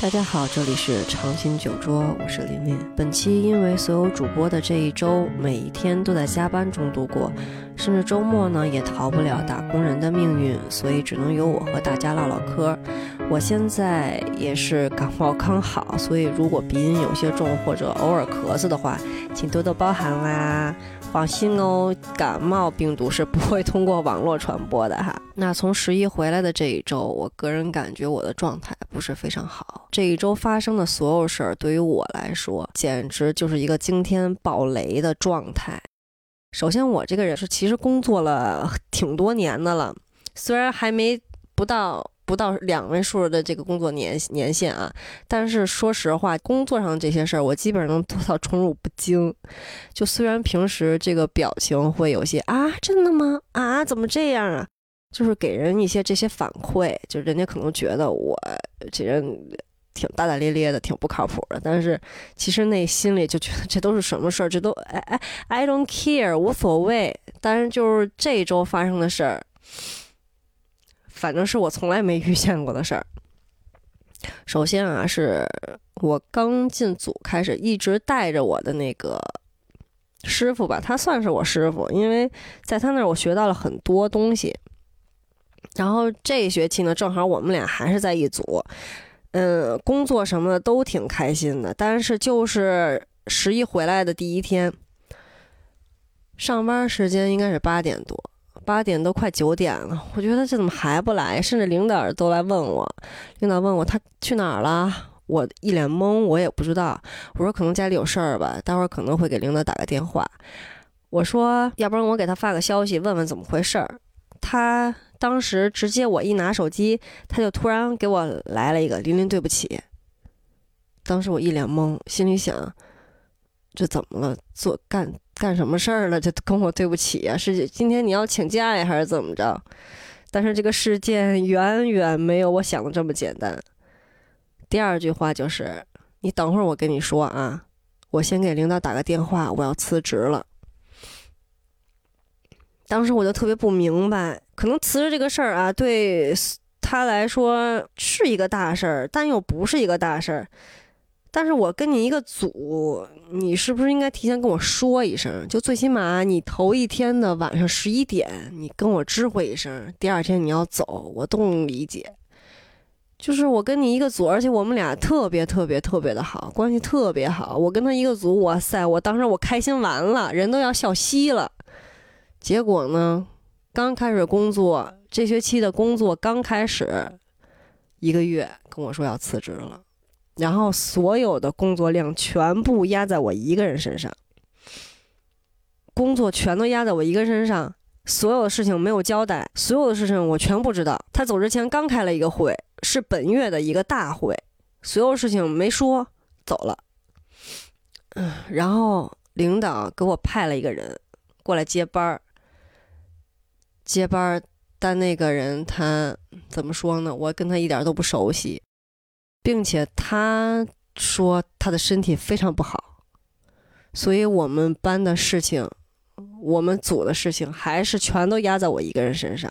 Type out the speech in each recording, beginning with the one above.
大家好，这里是长青酒桌，我是琳琳。本期因为所有主播的这一周每一天都在加班中度过，甚至周末呢也逃不了打工人的命运，所以只能由我和大家唠唠嗑。我现在也是感冒刚好，所以如果鼻音有些重或者偶尔咳嗽的话，请多多包涵啦。放心哦，感冒病毒是不会通过网络传播的哈。那从十一回来的这一周，我个人感觉我的状态不是非常好。这一周发生的所有事儿，对于我来说，简直就是一个惊天爆雷的状态。首先，我这个人是其实工作了挺多年的了，虽然还没不到。不到两位数的这个工作年年限啊，但是说实话，工作上这些事儿我基本上能做到宠辱不惊。就虽然平时这个表情会有些啊，真的吗？啊，怎么这样啊？就是给人一些这些反馈，就人家可能觉得我这人挺大大咧咧的，挺不靠谱的。但是其实内心里就觉得这都是什么事儿？这都哎哎，I don't care，无所谓。但是就是这周发生的事儿。反正是我从来没遇见过的事儿。首先啊，是我刚进组开始一直带着我的那个师傅吧，他算是我师傅，因为在他那儿我学到了很多东西。然后这一学期呢，正好我们俩还是在一组，嗯，工作什么的都挺开心的。但是就是十一回来的第一天，上班时间应该是八点多。八点都快九点了，我觉得这怎么还不来？甚至领导都来问我，领导问我他去哪儿了，我一脸懵，我也不知道。我说可能家里有事儿吧，待会儿可能会给领导打个电话。我说要不然我给他发个消息问问怎么回事儿。他当时直接我一拿手机，他就突然给我来了一个“琳琳对不起”。当时我一脸懵，心里想。这怎么了？做干干什么事儿了？就跟我对不起呀？是今天你要请假呀，还是怎么着？但是这个事件远远没有我想的这么简单。第二句话就是：你等会儿我跟你说啊，我先给领导打个电话，我要辞职了。当时我就特别不明白，可能辞职这个事儿啊，对他来说是一个大事儿，但又不是一个大事儿。但是我跟你一个组，你是不是应该提前跟我说一声？就最起码你头一天的晚上十一点，你跟我知会一声。第二天你要走，我都能理解。就是我跟你一个组，而且我们俩特别特别特别的好，关系特别好。我跟他一个组，哇塞，我当时我开心完了，人都要笑嘻了。结果呢，刚开始工作，这学期的工作刚开始一个月，跟我说要辞职了。然后所有的工作量全部压在我一个人身上，工作全都压在我一个人身上，所有的事情没有交代，所有的事情我全不知道。他走之前刚开了一个会，是本月的一个大会，所有事情没说，走了。嗯，然后领导给我派了一个人过来接班儿，接班儿，但那个人他怎么说呢？我跟他一点都不熟悉。并且他说他的身体非常不好，所以我们班的事情，我们组的事情还是全都压在我一个人身上。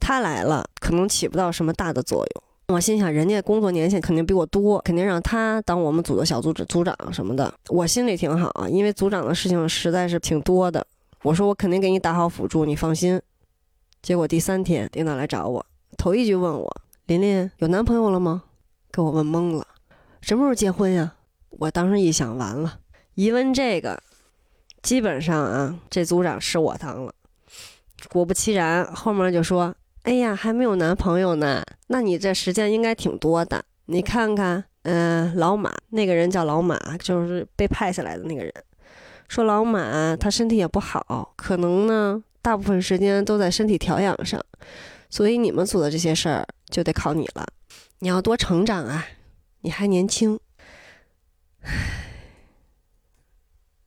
他来了，可能起不到什么大的作用。我心想，人家工作年限肯定比我多，肯定让他当我们组的小组组长什么的。我心里挺好，因为组长的事情实在是挺多的。我说我肯定给你打好辅助，你放心。结果第三天领导来找我，头一句问我：“琳琳有男朋友了吗？”给我问懵了，什么时候结婚呀？我当时一想，完了，一问这个，基本上啊，这组长是我当了。果不其然，后面就说：“哎呀，还没有男朋友呢，那你这时间应该挺多的。你看看，嗯，老马那个人叫老马，就是被派下来的那个人，说老马他身体也不好，可能呢，大部分时间都在身体调养上，所以你们组的这些事儿就得靠你了。”你要多成长啊！你还年轻，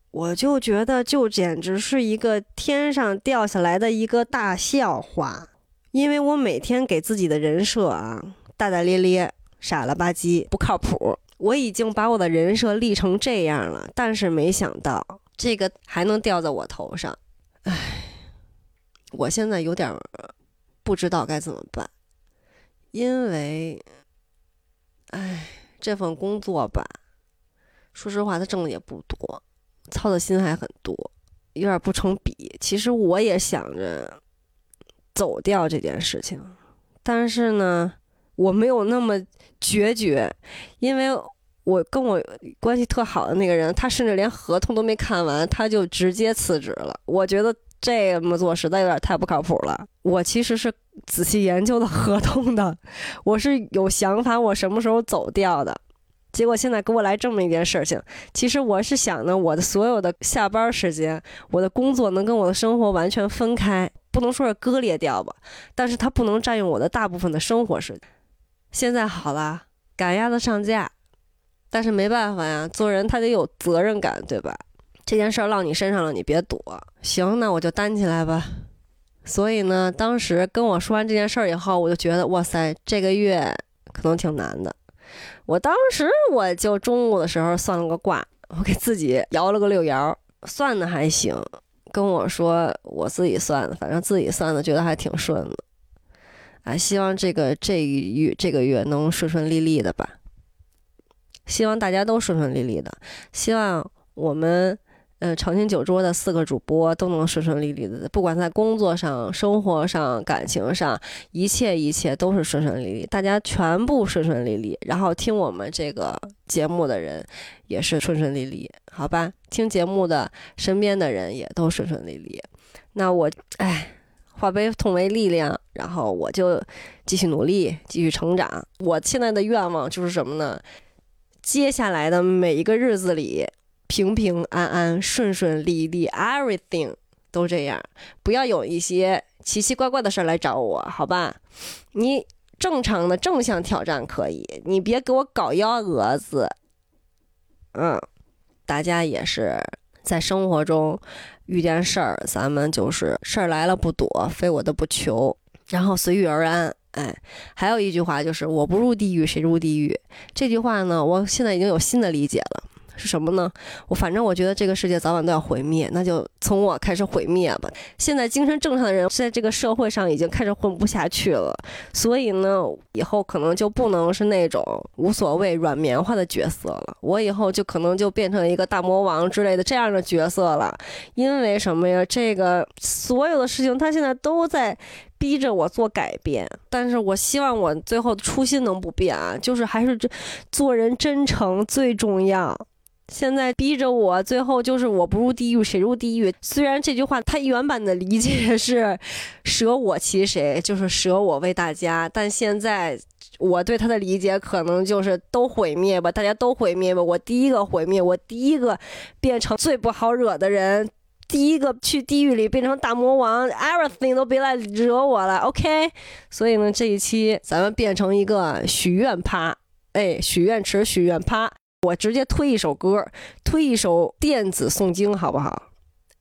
我就觉得就简直是一个天上掉下来的一个大笑话。因为我每天给自己的人设啊，大大咧咧、傻了吧唧、不靠谱。我已经把我的人设立成这样了，但是没想到这个还能掉在我头上。唉，我现在有点不知道该怎么办，因为。哎，这份工作吧，说实话，他挣的也不多，操的心还很多，有点不成比。其实我也想着走掉这件事情，但是呢，我没有那么决绝，因为我跟我关系特好的那个人，他甚至连合同都没看完，他就直接辞职了。我觉得这么做实在有点太不靠谱了。我其实是仔细研究的合同的，我是有想法，我什么时候走掉的。结果现在给我来这么一件事情，其实我是想呢，我的所有的下班时间，我的工作能跟我的生活完全分开，不能说是割裂掉吧，但是它不能占用我的大部分的生活时间。现在好了，赶鸭子上架，但是没办法呀，做人他得有责任感，对吧？这件事儿落你身上了，你别躲。行，那我就担起来吧。所以呢，当时跟我说完这件事儿以后，我就觉得哇塞，这个月可能挺难的。我当时我就中午的时候算了个卦，我给自己摇了个六爻，算的还行。跟我说我自己算的，反正自己算的觉得还挺顺的。啊，希望这个这一月这个月能顺顺利利的吧。希望大家都顺顺利利的。希望我们。呃，长青酒桌的四个主播都能顺顺利利的，不管在工作上、生活上、感情上，一切一切都是顺顺利利，大家全部顺顺利利。然后听我们这个节目的人也是顺顺利利，好吧？听节目的身边的人也都顺顺利利。那我，哎，化悲痛为力量，然后我就继续努力，继续成长。我现在的愿望就是什么呢？接下来的每一个日子里。平平安安、顺顺利利，everything 都这样，不要有一些奇奇怪怪的事儿来找我，好吧？你正常的正向挑战可以，你别给我搞幺蛾子。嗯，大家也是在生活中遇见事儿，咱们就是事儿来了不躲，非我的不求，然后随遇而安。哎，还有一句话就是“我不入地狱谁入地狱”，这句话呢，我现在已经有新的理解了。是什么呢？我反正我觉得这个世界早晚都要毁灭，那就从我开始毁灭吧。现在精神正常的人在这个社会上已经开始混不下去了，所以呢，以后可能就不能是那种无所谓软棉花的角色了。我以后就可能就变成一个大魔王之类的这样的角色了。因为什么呀？这个所有的事情他现在都在逼着我做改变，但是我希望我最后的初心能不变啊，就是还是这做人真诚最重要。现在逼着我，最后就是我不入地狱谁入地狱？虽然这句话他原版的理解 是“舍我其谁”，就是舍我为大家，但现在我对他的理解可能就是都毁灭吧，大家都毁灭吧，我第一个毁灭，我第一个变成最不好惹的人，第一个去地狱里变成大魔王，everything 都别来惹我了，OK？所以呢，这一期咱们变成一个许愿趴，哎，许愿池许愿趴。我直接推一首歌，推一首电子诵经，好不好？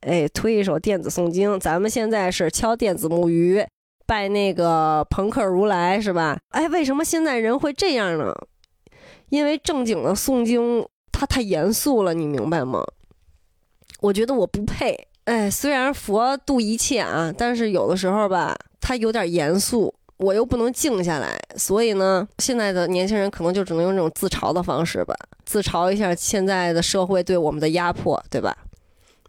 哎，推一首电子诵经。咱们现在是敲电子木鱼，拜那个朋克如来，是吧？哎，为什么现在人会这样呢？因为正经的诵经，它太严肃了，你明白吗？我觉得我不配。哎，虽然佛度一切啊，但是有的时候吧，它有点严肃。我又不能静下来，所以呢，现在的年轻人可能就只能用这种自嘲的方式吧，自嘲一下现在的社会对我们的压迫，对吧？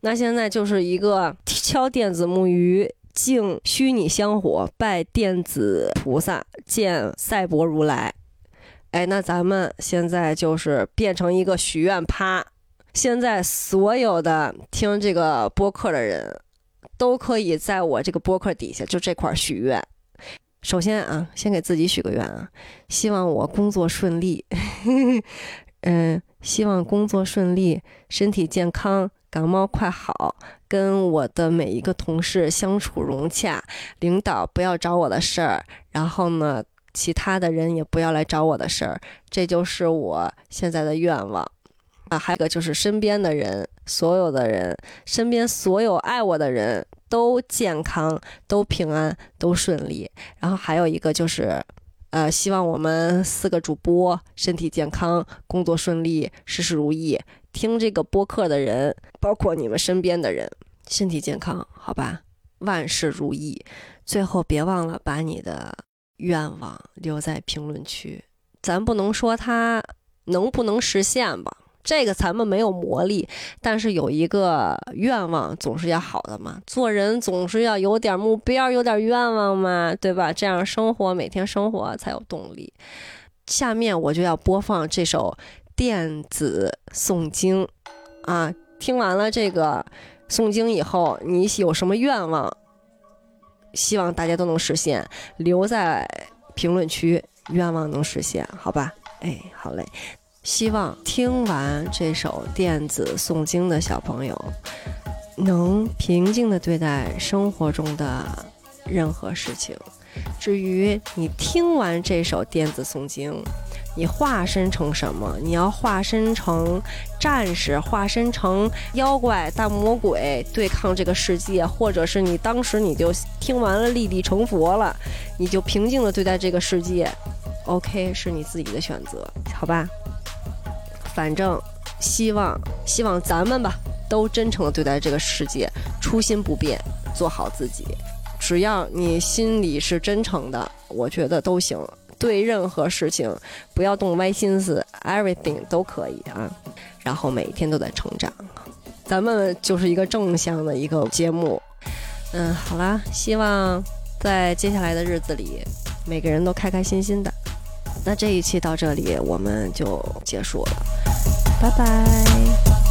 那现在就是一个敲电子木鱼，敬虚拟香火，拜电子菩萨，见赛博如来。哎，那咱们现在就是变成一个许愿趴，现在所有的听这个播客的人，都可以在我这个播客底下就这块许愿。首先啊，先给自己许个愿啊，希望我工作顺利，嗯，希望工作顺利，身体健康，感冒快好，跟我的每一个同事相处融洽，领导不要找我的事儿，然后呢，其他的人也不要来找我的事儿，这就是我现在的愿望啊。还有个就是身边的人，所有的人，身边所有爱我的人。都健康，都平安，都顺利。然后还有一个就是，呃，希望我们四个主播身体健康，工作顺利，事事如意。听这个播客的人，包括你们身边的人，身体健康，好吧，万事如意。最后别忘了把你的愿望留在评论区，咱不能说他能不能实现吧？这个咱们没有魔力，但是有一个愿望总是要好的嘛。做人总是要有点目标，有点愿望嘛，对吧？这样生活每天生活才有动力。下面我就要播放这首电子诵经啊！听完了这个诵经以后，你有什么愿望？希望大家都能实现，留在评论区，愿望能实现，好吧？哎，好嘞。希望听完这首电子诵经的小朋友，能平静地对待生活中的任何事情。至于你听完这首电子诵经，你化身成什么？你要化身成战士，化身成妖怪、大魔鬼，对抗这个世界，或者是你当时你就听完了立地成佛了，你就平静地对待这个世界。OK，是你自己的选择，好吧？反正，希望希望咱们吧，都真诚的对待这个世界，初心不变，做好自己。只要你心里是真诚的，我觉得都行。对任何事情不要动歪心思，everything 都可以啊。然后每一天都在成长，咱们就是一个正向的一个节目。嗯，好啦，希望在接下来的日子里，每个人都开开心心的。那这一期到这里，我们就结束了。拜拜。